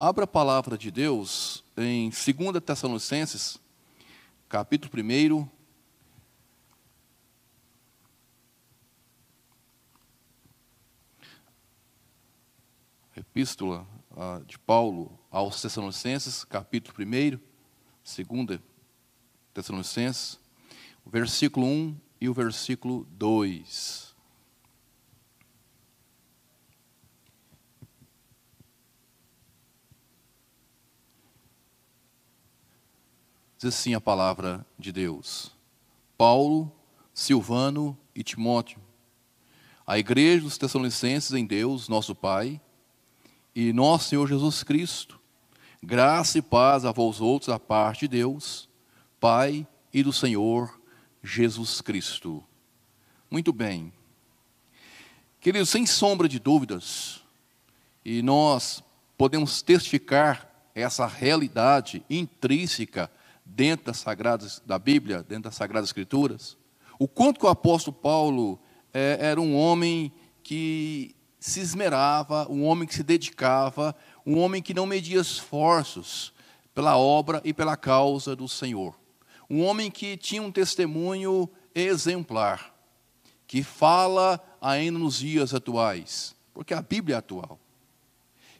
Abra a palavra de Deus em 2 Tessalonicenses, capítulo 1. Epístola uh, de Paulo aos Tessalonicenses, capítulo 1, 2 Tessalonicenses, versículo 1 e o versículo 2. Diz assim a palavra de Deus. Paulo, Silvano e Timóteo, a igreja dos Tessalonicenses em Deus, nosso Pai, e nosso Senhor Jesus Cristo, graça e paz a vós outros da parte de Deus, Pai e do Senhor Jesus Cristo. Muito bem. Queridos, sem sombra de dúvidas, e nós podemos testificar essa realidade intrínseca dentro das sagradas da Bíblia, dentro das sagradas escrituras, o quanto que o apóstolo Paulo é, era um homem que se esmerava, um homem que se dedicava, um homem que não media esforços pela obra e pela causa do Senhor. Um homem que tinha um testemunho exemplar, que fala ainda nos dias atuais, porque a Bíblia é atual.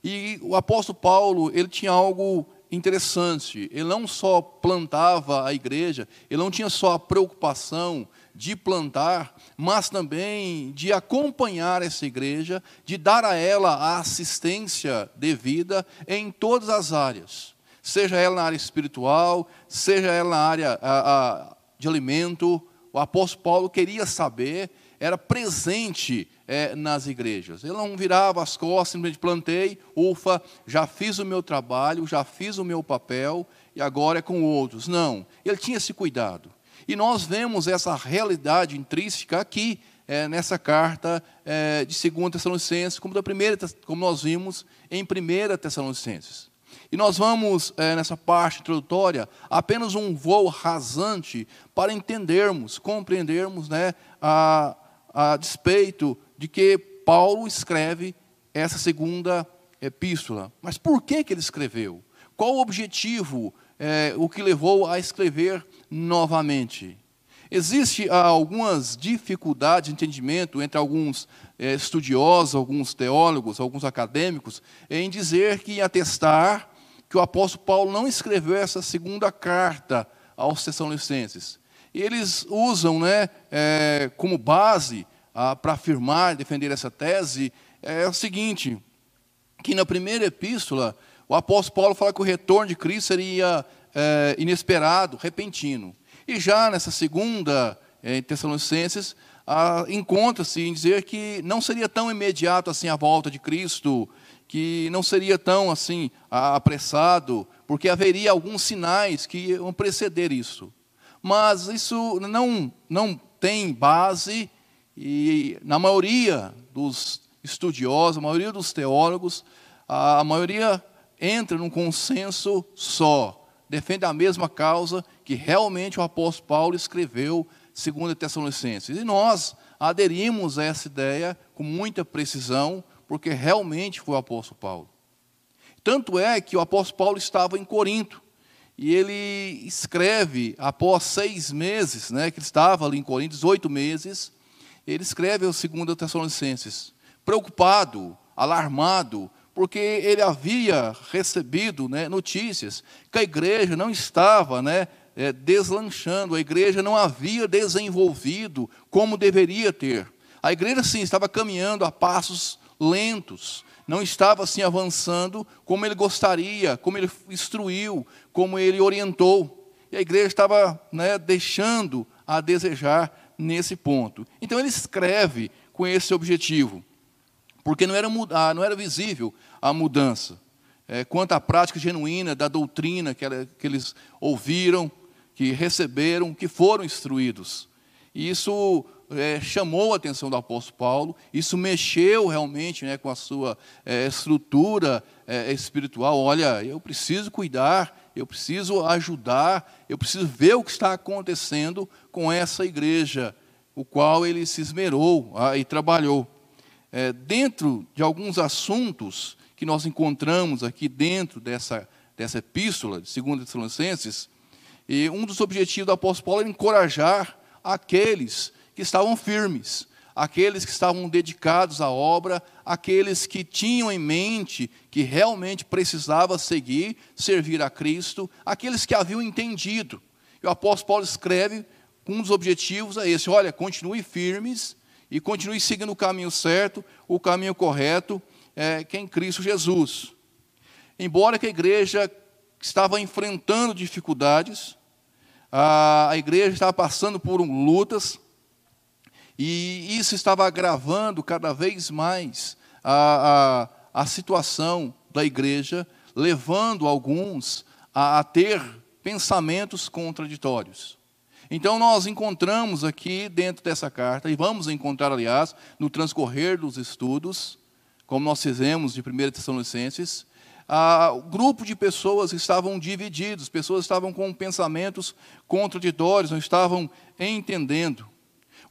E o apóstolo Paulo, ele tinha algo interessante. Ele não só plantava a igreja, ele não tinha só a preocupação de plantar, mas também de acompanhar essa igreja, de dar a ela a assistência devida em todas as áreas, seja ela na área espiritual, seja ela na área a, a, de alimento. O apóstolo Paulo queria saber, era presente é, nas igrejas. Ele não virava as costas, simplesmente plantei, ufa, já fiz o meu trabalho, já fiz o meu papel e agora é com outros. Não, ele tinha esse cuidado. E nós vemos essa realidade intrínseca aqui, é, nessa carta é, de 2 Tessalonicenses, como, da primeira, como nós vimos em 1 Tessalonicenses. E nós vamos, é, nessa parte introdutória, apenas um voo rasante para entendermos, compreendermos né, a, a despeito de que Paulo escreve essa segunda epístola. Mas por que, que ele escreveu? Qual o objetivo, é, o que levou a escrever novamente? Existem algumas dificuldades de entendimento entre alguns é, estudiosos, alguns teólogos, alguns acadêmicos, em dizer que, em atestar que o apóstolo Paulo não escreveu essa segunda carta aos Tessalonicenses. E eles usam né, é, como base para afirmar, defender essa tese, é o seguinte: que na primeira epístola, o apóstolo Paulo fala que o retorno de Cristo seria é, inesperado, repentino. E já nessa segunda, é, em Tessalonicenses, encontra-se em dizer que não seria tão imediato assim a volta de Cristo, que não seria tão assim apressado, porque haveria alguns sinais que iam preceder isso. Mas isso não, não tem base e na maioria dos estudiosos, a maioria dos teólogos, a maioria entra num consenso só, defende a mesma causa que realmente o apóstolo Paulo escreveu, segundo a Tessalonicenses. E nós aderimos a essa ideia com muita precisão, porque realmente foi o apóstolo Paulo. Tanto é que o apóstolo Paulo estava em Corinto, e ele escreve, após seis meses, né, que ele estava ali em Corinto, 18 meses, ele escreve ao segundo Tessalonicenses, preocupado, alarmado, porque ele havia recebido né, notícias que a igreja não estava né, é, deslanchando, a igreja não havia desenvolvido como deveria ter. A igreja, sim, estava caminhando a passos lentos, não estava assim avançando como ele gostaria, como ele instruiu, como ele orientou. E a igreja estava né, deixando a desejar nesse ponto. Então ele escreve com esse objetivo, porque não era, ah, não era visível a mudança. É, quanto à prática genuína da doutrina que, que eles ouviram, que receberam, que foram instruídos. E isso é, chamou a atenção do apóstolo Paulo, isso mexeu realmente né, com a sua é, estrutura é, espiritual. Olha, eu preciso cuidar, eu preciso ajudar, eu preciso ver o que está acontecendo com essa igreja, o qual ele se esmerou ah, e trabalhou. É, dentro de alguns assuntos que nós encontramos aqui dentro dessa, dessa epístola de 2 Tessalonicenses, e um dos objetivos do apóstolo Paulo era encorajar aqueles que estavam firmes, aqueles que estavam dedicados à obra, aqueles que tinham em mente que realmente precisava seguir, servir a Cristo, aqueles que haviam entendido. E o apóstolo Paulo escreve um dos objetivos é esse: olha, continue firmes e continue seguindo o caminho certo, o caminho correto, é, que é em Cristo Jesus. Embora que a igreja estava enfrentando dificuldades, a, a igreja estava passando por um, lutas, e isso estava agravando cada vez mais a, a, a situação da igreja, levando alguns a, a ter pensamentos contraditórios. Então, nós encontramos aqui dentro dessa carta, e vamos encontrar, aliás, no transcorrer dos estudos, como nós fizemos de 1 Tessalonicenses, ah, o grupo de pessoas estavam divididos, pessoas estavam com pensamentos contraditórios, não estavam entendendo.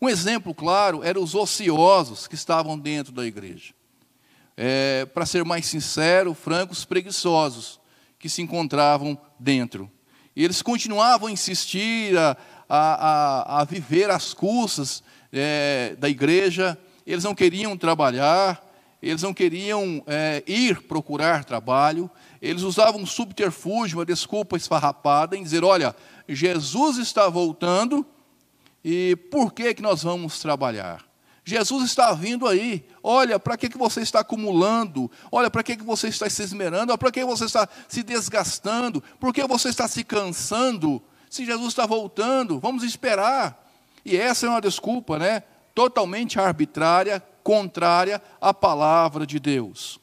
Um exemplo claro eram os ociosos que estavam dentro da igreja. É, Para ser mais sincero, francos, preguiçosos que se encontravam dentro. E eles continuavam a insistir, a, a, a, viver às custas é, da igreja, eles não queriam trabalhar, eles não queriam é, ir procurar trabalho, eles usavam um subterfúgio, uma desculpa esfarrapada, em dizer: olha, Jesus está voltando e por que, que nós vamos trabalhar? Jesus está vindo aí. Olha, para que, que você está acumulando? Olha, para que, que você está se esmerando? Para que você está se desgastando? Por que você está se cansando? Se Jesus está voltando, vamos esperar. E essa é uma desculpa, né? Totalmente arbitrária, contrária à palavra de Deus.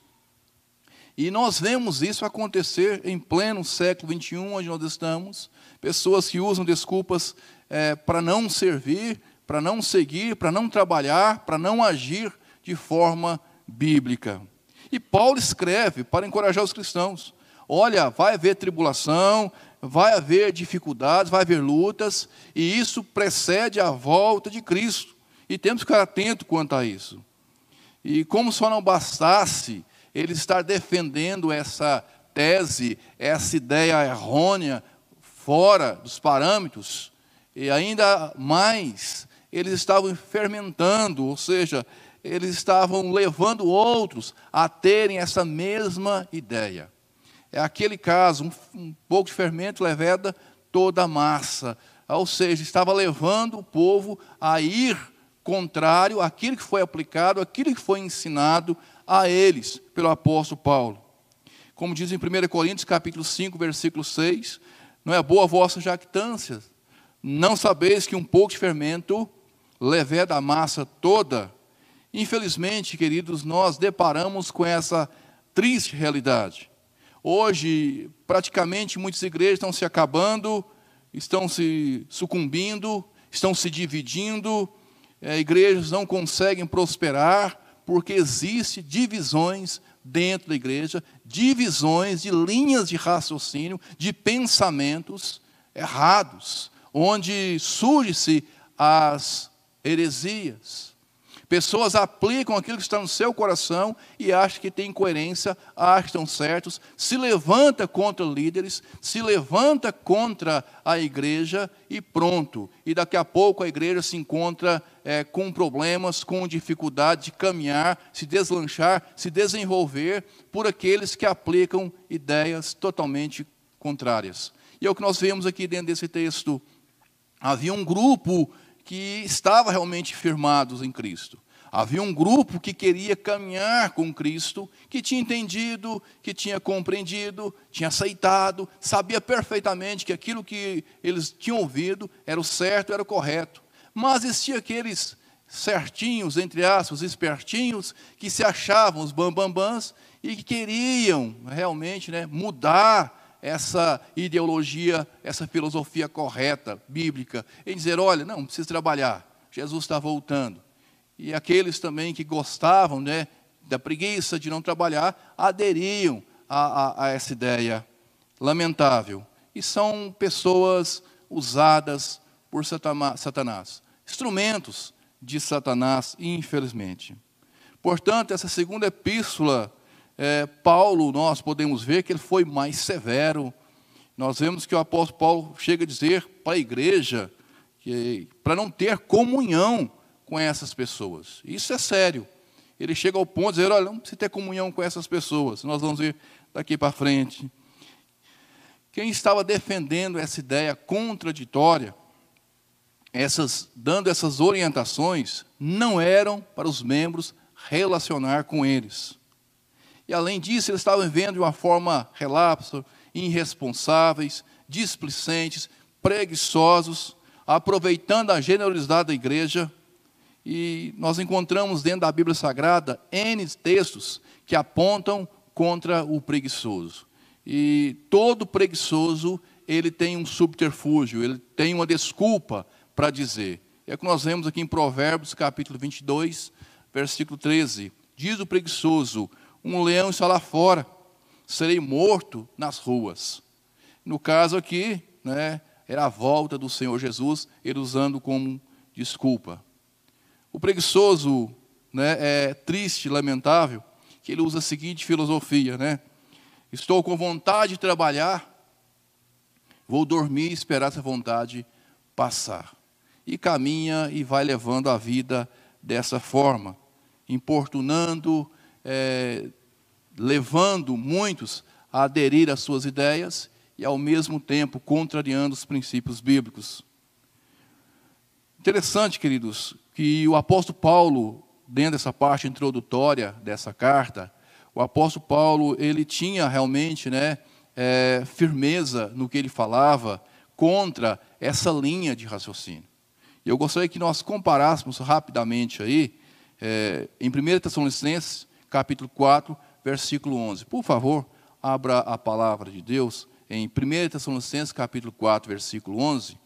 E nós vemos isso acontecer em pleno século XXI, onde nós estamos. Pessoas que usam desculpas é, para não servir, para não seguir, para não trabalhar, para não agir de forma bíblica. E Paulo escreve para encorajar os cristãos: olha, vai haver tribulação, vai haver dificuldades, vai haver lutas, e isso precede a volta de Cristo. E temos que ficar atento quanto a isso. E como só não bastasse ele estar defendendo essa tese, essa ideia errônea, fora dos parâmetros, e ainda mais eles estavam fermentando, ou seja, eles estavam levando outros a terem essa mesma ideia. É aquele caso, um, um pouco de fermento leveda toda a massa. Ou seja, estava levando o povo a ir contrário àquilo que foi aplicado, àquilo que foi ensinado a eles pelo apóstolo Paulo. Como diz em 1 Coríntios capítulo 5, versículo 6, não é boa a vossa jactância, não sabeis que um pouco de fermento leveda a massa toda? Infelizmente, queridos, nós deparamos com essa triste realidade. Hoje, praticamente, muitas igrejas estão se acabando, estão se sucumbindo, estão se dividindo, é, igrejas não conseguem prosperar, porque existem divisões dentro da igreja, divisões de linhas de raciocínio, de pensamentos errados, onde surge-se as heresias. Pessoas aplicam aquilo que está no seu coração e acham que tem coerência, acham que estão certos, se levanta contra líderes, se levanta contra a igreja e pronto. E daqui a pouco a igreja se encontra é, com problemas, com dificuldade de caminhar, se deslanchar, se desenvolver por aqueles que aplicam ideias totalmente contrárias. E é o que nós vemos aqui dentro desse texto. Havia um grupo que estava realmente firmados em Cristo. Havia um grupo que queria caminhar com Cristo, que tinha entendido, que tinha compreendido, tinha aceitado, sabia perfeitamente que aquilo que eles tinham ouvido era o certo, era o correto. Mas existia aqueles certinhos, entre aspas, espertinhos, que se achavam os bambambãs e que queriam realmente né, mudar essa ideologia, essa filosofia correta, bíblica, em dizer: olha, não, precisa trabalhar, Jesus está voltando. E aqueles também que gostavam né, da preguiça de não trabalhar, aderiam a, a, a essa ideia lamentável. E são pessoas usadas por Satanás, instrumentos de Satanás, infelizmente. Portanto, essa segunda epístola é, Paulo, nós podemos ver que ele foi mais severo. Nós vemos que o apóstolo Paulo chega a dizer para a igreja para não ter comunhão com essas pessoas. Isso é sério. Ele chega ao ponto de dizer: olha, não precisa ter comunhão com essas pessoas. Nós vamos ver daqui para frente. Quem estava defendendo essa ideia contraditória, essas, dando essas orientações, não eram para os membros relacionar com eles. E além disso, eles estavam vivendo de uma forma relapsa, irresponsáveis, displicentes, preguiçosos, aproveitando a generosidade da igreja. E nós encontramos dentro da Bíblia Sagrada N textos que apontam contra o preguiçoso. E todo preguiçoso, ele tem um subterfúgio, ele tem uma desculpa para dizer. É o que nós vemos aqui em Provérbios, capítulo 22, versículo 13. Diz o preguiçoso: Um leão está lá fora, serei morto nas ruas. No caso aqui, né, era a volta do Senhor Jesus, ele usando como desculpa. O preguiçoso né, é triste, lamentável, que ele usa a seguinte filosofia, né? Estou com vontade de trabalhar, vou dormir e esperar essa vontade passar. E caminha e vai levando a vida dessa forma importunando, é, levando muitos a aderir às suas ideias e, ao mesmo tempo, contrariando os princípios bíblicos. Interessante, queridos, que o apóstolo Paulo, dentro dessa parte introdutória dessa carta, o apóstolo Paulo ele tinha realmente né, é, firmeza no que ele falava contra essa linha de raciocínio. E eu gostaria que nós comparássemos rapidamente aí é, em 1 Tessalonicenses, capítulo 4, versículo 11. Por favor, abra a palavra de Deus em 1 Tessalonicenses, capítulo 4, versículo 11.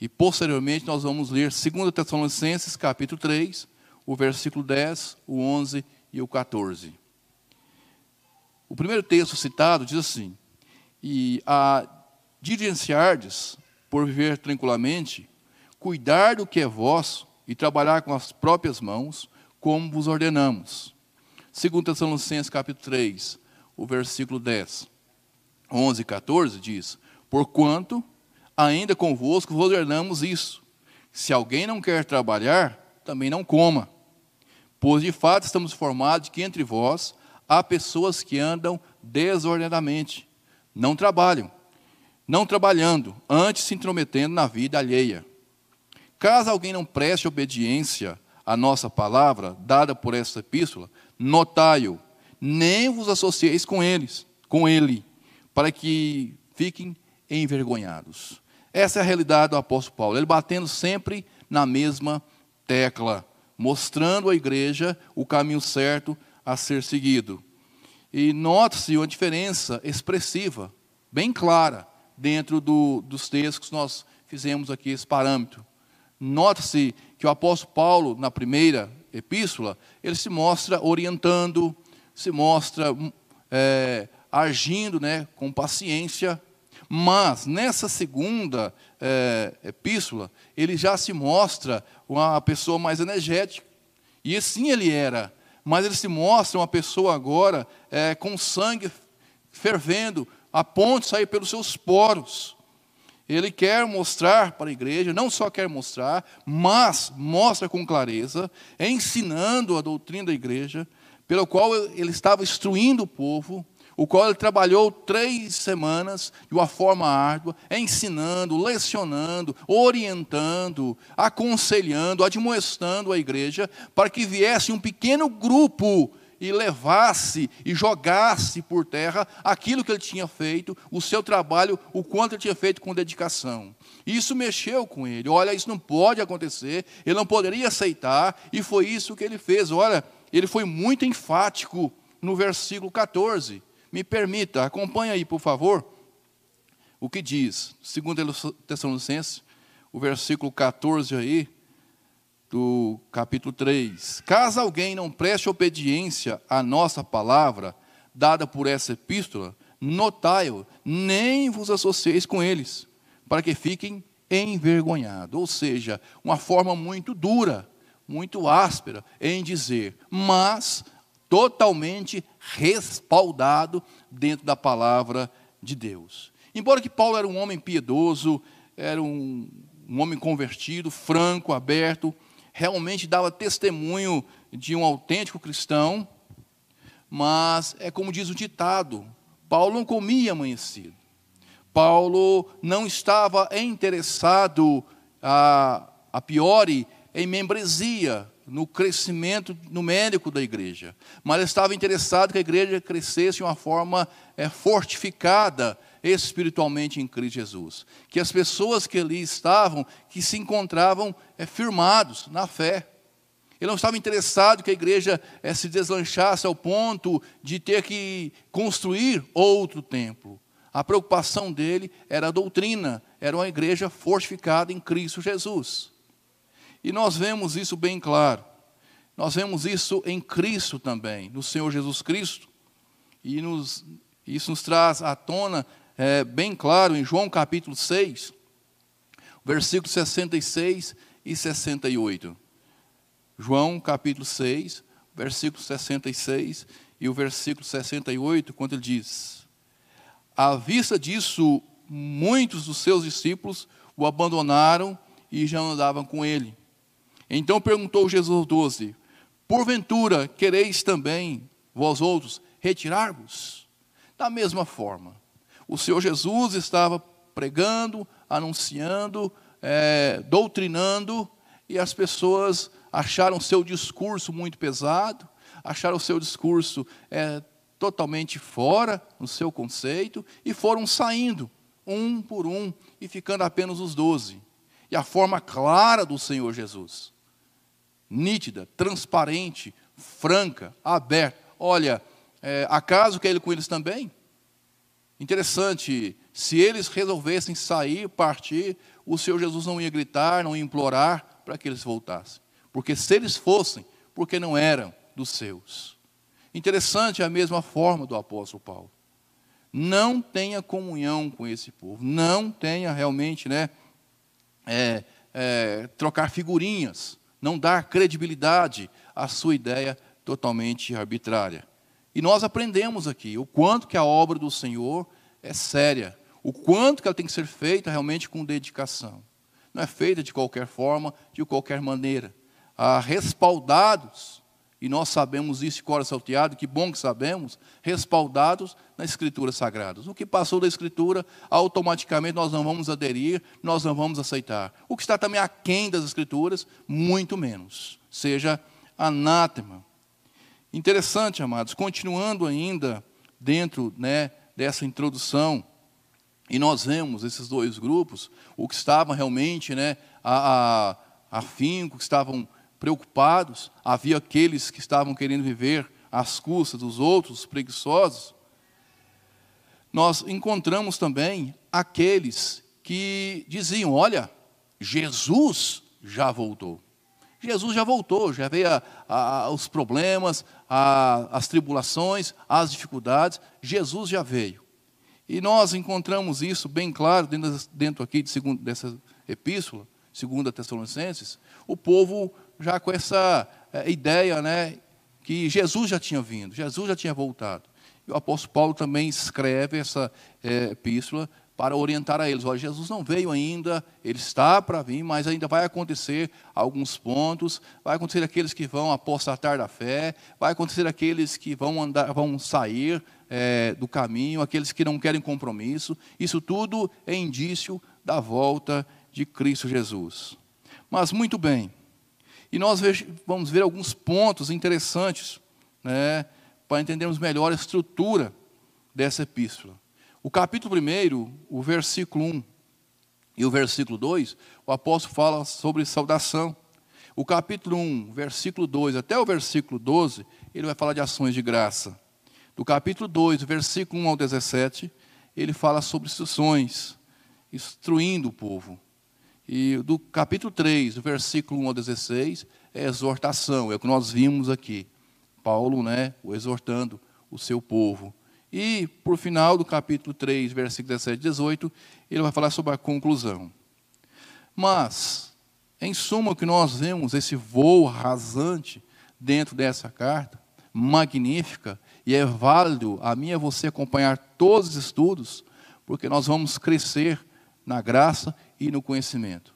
E posteriormente nós vamos ler 2 Tessalonicenses, capítulo 3, o versículo 10, o 11 e o 14. O primeiro texto citado diz assim: E a diligenciardes por viver tranquilamente, cuidar do que é vosso, e trabalhar com as próprias mãos, como vos ordenamos. Segundo Tessalonicenses capítulo 3, o versículo 10, 11 e 14 diz: Porquanto ainda convosco vos ordenamos isso. Se alguém não quer trabalhar, também não coma. Pois de fato estamos informados que entre vós há pessoas que andam desordenadamente, não trabalham, não trabalhando, antes se intrometendo na vida alheia Caso alguém não preste obediência à nossa palavra, dada por esta epístola, notai-o, nem vos associeis com eles, com ele, para que fiquem envergonhados. Essa é a realidade do apóstolo Paulo, ele batendo sempre na mesma tecla, mostrando à igreja o caminho certo a ser seguido. E note-se uma diferença expressiva, bem clara, dentro do, dos textos que nós fizemos aqui, esse parâmetro. Nota-se que o apóstolo Paulo, na primeira epístola, ele se mostra orientando, se mostra é, agindo né, com paciência, mas nessa segunda é, epístola, ele já se mostra uma pessoa mais energética. E assim ele era, mas ele se mostra uma pessoa agora é, com sangue fervendo, a ponto de sair pelos seus poros. Ele quer mostrar para a igreja, não só quer mostrar, mas mostra com clareza, ensinando a doutrina da igreja, pelo qual ele estava instruindo o povo, o qual ele trabalhou três semanas de uma forma árdua, ensinando, lecionando, orientando, aconselhando, admoestando a igreja, para que viesse um pequeno grupo e levasse e jogasse por terra aquilo que ele tinha feito, o seu trabalho, o quanto ele tinha feito com dedicação. Isso mexeu com ele. Olha, isso não pode acontecer, ele não poderia aceitar, e foi isso que ele fez. Olha, ele foi muito enfático no versículo 14. Me permita, acompanhe aí, por favor, o que diz, segundo Tessalonicenses, o versículo 14 aí, do capítulo 3. Caso alguém não preste obediência à nossa palavra, dada por essa epístola, notai-o, nem vos associeis com eles, para que fiquem envergonhados. Ou seja, uma forma muito dura, muito áspera em dizer, mas totalmente respaldado dentro da palavra de Deus. Embora que Paulo era um homem piedoso, era um, um homem convertido, franco, aberto, realmente dava testemunho de um autêntico cristão, mas é como diz o ditado: Paulo não comia amanhecido. Paulo não estava interessado, a, a priori, em membresia, no crescimento numérico da igreja, mas estava interessado que a igreja crescesse de uma forma é, fortificada espiritualmente em Cristo Jesus. Que as pessoas que ali estavam, que se encontravam é, firmados na fé. Ele não estava interessado que a igreja é, se deslanchasse ao ponto de ter que construir outro templo. A preocupação dele era a doutrina, era uma igreja fortificada em Cristo Jesus. E nós vemos isso bem claro. Nós vemos isso em Cristo também, no Senhor Jesus Cristo. E nos, isso nos traz à tona é, bem claro em João capítulo 6, versículos 66 e 68. João capítulo 6, versículo 66 e o versículo 68, quando ele diz: À vista disso, muitos dos seus discípulos o abandonaram e já andavam com ele. Então perguntou Jesus aos doze: Porventura quereis também, vós outros, retirar-vos? Da mesma forma, o Senhor Jesus estava pregando, anunciando, é, doutrinando, e as pessoas acharam seu discurso muito pesado, acharam seu discurso é, totalmente fora no seu conceito, e foram saindo, um por um, e ficando apenas os doze. E a forma clara do Senhor Jesus, nítida, transparente, franca, aberta. Olha, é, acaso quer ele com eles também? Interessante, se eles resolvessem sair, partir, o Senhor Jesus não ia gritar, não ia implorar para que eles voltassem. Porque se eles fossem, porque não eram dos seus. Interessante é a mesma forma do apóstolo Paulo. Não tenha comunhão com esse povo, não tenha realmente, né, é, é, trocar figurinhas, não dar credibilidade à sua ideia totalmente arbitrária. E nós aprendemos aqui o quanto que a obra do Senhor é séria, o quanto que ela tem que ser feita realmente com dedicação. Não é feita de qualquer forma, de qualquer maneira. Há respaldados, e nós sabemos isso de cor salteado, que bom que sabemos, respaldados na Escritura Sagrada. O que passou da Escritura, automaticamente nós não vamos aderir, nós não vamos aceitar. O que está também aquém das Escrituras, muito menos. Seja anátema. Interessante, amados, continuando ainda dentro né, dessa introdução, e nós vemos esses dois grupos, o que estavam realmente né, a, a, afinco, que estavam preocupados, havia aqueles que estavam querendo viver às custas dos outros, preguiçosos. Nós encontramos também aqueles que diziam: olha, Jesus já voltou. Jesus já voltou, já veio a, a, os problemas, as tribulações, as dificuldades, Jesus já veio. E nós encontramos isso bem claro dentro, dentro aqui de segundo, dessa epístola, segunda Tessalonicenses, o povo já com essa é, ideia, né, que Jesus já tinha vindo, Jesus já tinha voltado. E o apóstolo Paulo também escreve essa é, epístola para orientar a eles. Olha, Jesus não veio ainda, ele está para vir, mas ainda vai acontecer alguns pontos, vai acontecer aqueles que vão apostatar da fé, vai acontecer aqueles que vão andar, vão sair é, do caminho, aqueles que não querem compromisso. Isso tudo é indício da volta de Cristo Jesus. Mas muito bem. E nós vamos ver alguns pontos interessantes, né, para entendermos melhor a estrutura dessa epístola. O capítulo 1, o versículo 1 e o versículo 2, o apóstolo fala sobre saudação. O capítulo 1, versículo 2 até o versículo 12, ele vai falar de ações de graça. Do capítulo 2, versículo 1 ao 17, ele fala sobre instruções, instruindo o povo. E do capítulo 3, versículo 1 ao 16, é exortação, é o que nós vimos aqui. Paulo, né, o exortando o seu povo. E, por final do capítulo 3, versículo 17 e 18, ele vai falar sobre a conclusão. Mas, em suma, o que nós vemos, esse voo rasante dentro dessa carta, magnífica e é válido a mim e a você acompanhar todos os estudos, porque nós vamos crescer na graça e no conhecimento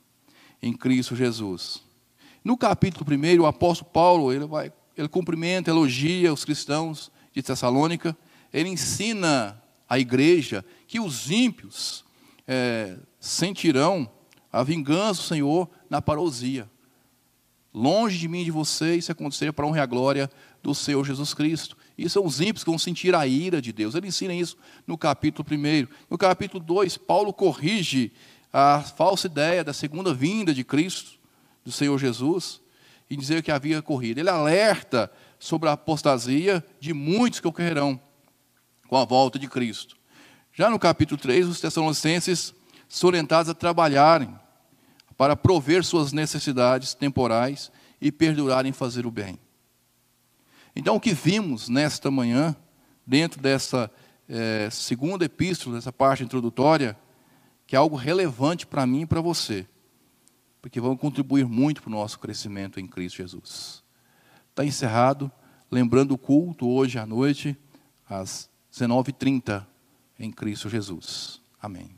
em Cristo Jesus. No capítulo 1, o apóstolo Paulo, ele vai, ele cumprimenta, elogia os cristãos de Tessalônica, ele ensina a igreja que os ímpios é, sentirão a vingança do Senhor na parousia. Longe de mim e de vocês se acontecer para a honra e a glória do Senhor Jesus Cristo. E são os ímpios que vão sentir a ira de Deus. Ele ensina isso no capítulo 1. No capítulo 2, Paulo corrige a falsa ideia da segunda vinda de Cristo, do Senhor Jesus, e dizer que havia corrida. Ele alerta sobre a apostasia de muitos que ocorrerão com a volta de Cristo. Já no capítulo 3, os Tessalonicenses são orientados a trabalharem para prover suas necessidades temporais e perdurar em fazer o bem. Então, o que vimos nesta manhã, dentro dessa é, segunda epístola, dessa parte introdutória, que é algo relevante para mim e para você, porque vão contribuir muito para o nosso crescimento em Cristo Jesus. Está encerrado, lembrando o culto hoje à noite, às 19h30, em Cristo Jesus. Amém.